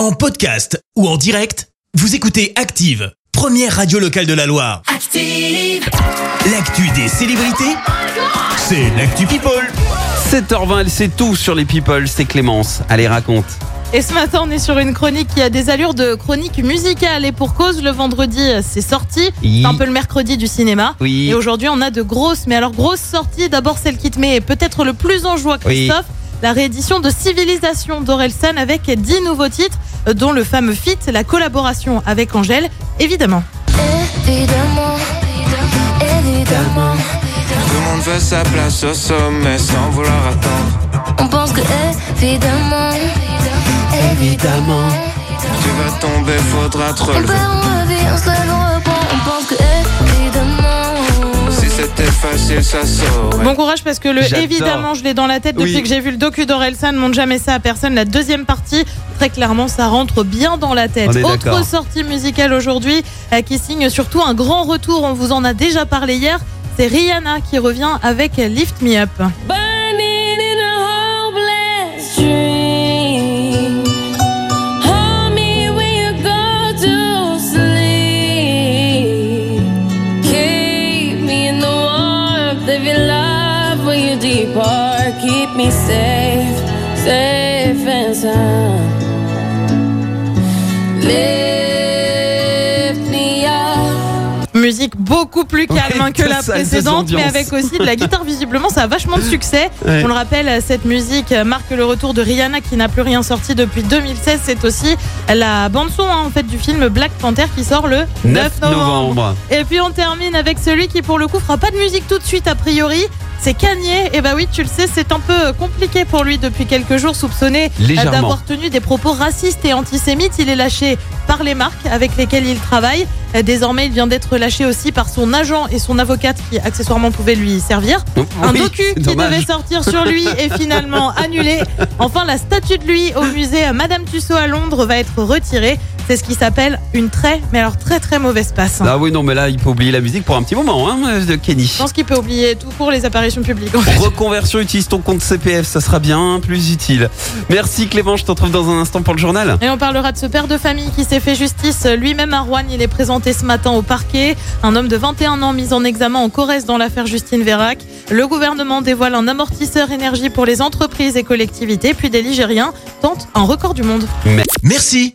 En podcast ou en direct, vous écoutez Active, première radio locale de la Loire. Active. L'actu des célébrités, c'est l'actu People. 7h20, elle sait tout sur les people, c'est Clémence. Allez, raconte. Et ce matin, on est sur une chronique qui a des allures de chronique musicale. Et pour cause, le vendredi, c'est sorti. Oui. C'est un peu le mercredi du cinéma. Oui. Et aujourd'hui, on a de grosses, mais alors grosses sorties. D'abord, celle qui te met peut-être le plus en joie, Oui. Christophe. La réédition de Civilisation d'Orelsan avec 10 nouveaux titres, euh, dont le fameux feat, la collaboration avec Angèle, évidemment. Évidemment, évidemment, Tout le monde veut sa place au sommet sans vouloir attendre. on pense que évidemment, évidemment, Tu vas tomber, faudra te on relever. perd, on revit, on se lève, on on Bon courage parce que le évidemment, je l'ai dans la tête depuis Oui. que j'ai vu le docu d'Orelsan. Montre jamais ça à personne. La deuxième partie, très clairement, ça rentre bien dans la tête. Autre sortie musicale aujourd'hui euh, qui signe surtout un grand retour. On vous en a déjà parlé hier. C'est Rihanna qui revient avec Lift Me Up. When you depart. Keep me safe, safe and sound. Lift me up. Musique beaucoup plus calme Ouais, que la précédente, mais avec aussi de la guitare. Visiblement, ça a vachement de succès. Ouais. On le rappelle, cette musique marque le retour de Rihanna qui n'a plus rien sorti depuis 2016. C'est aussi la bande son hein, en fait du film Black Panther qui sort le 9 novembre. Et puis on termine avec celui qui pour le coup fera pas de musique tout de suite a priori. C'est Kanye. Et bah oui, tu le sais, c'est un peu compliqué pour lui depuis quelques jours, soupçonné euh, d'avoir tenu des propos racistes et antisémites. Il est lâché par les marques avec lesquelles il travaille. Euh, Désormais, il vient d'être lâché aussi par son agent et son avocate qui accessoirement pouvaient lui servir. Un Oui, docu qui dommage. devait sortir sur lui est finalement annulé. Enfin, la statue de lui au musée Madame Tussaud à Londres va être retirée. C'est ce qui s'appelle une très, mais alors très très mauvaise passe. Ah oui, non, mais là, il peut oublier la musique pour un petit moment, hein, de Kenny. Je pense qu'il peut oublier tout pour les apparitions publiques. en fait. Reconversion, utilise ton compte CPF, ça sera bien plus utile. Merci Clément, je te retrouve dans un instant pour le journal. Et on parlera de ce père de famille qui s'est fait justice lui-même à Rouen. Il est présenté ce matin au parquet. Un homme de 21 ans mis en examen en Corrèze dans l'affaire Justine Vérac. Le gouvernement dévoile un amortisseur énergie pour les entreprises et collectivités. Puis des Ligériens tentent un record du monde. Merci,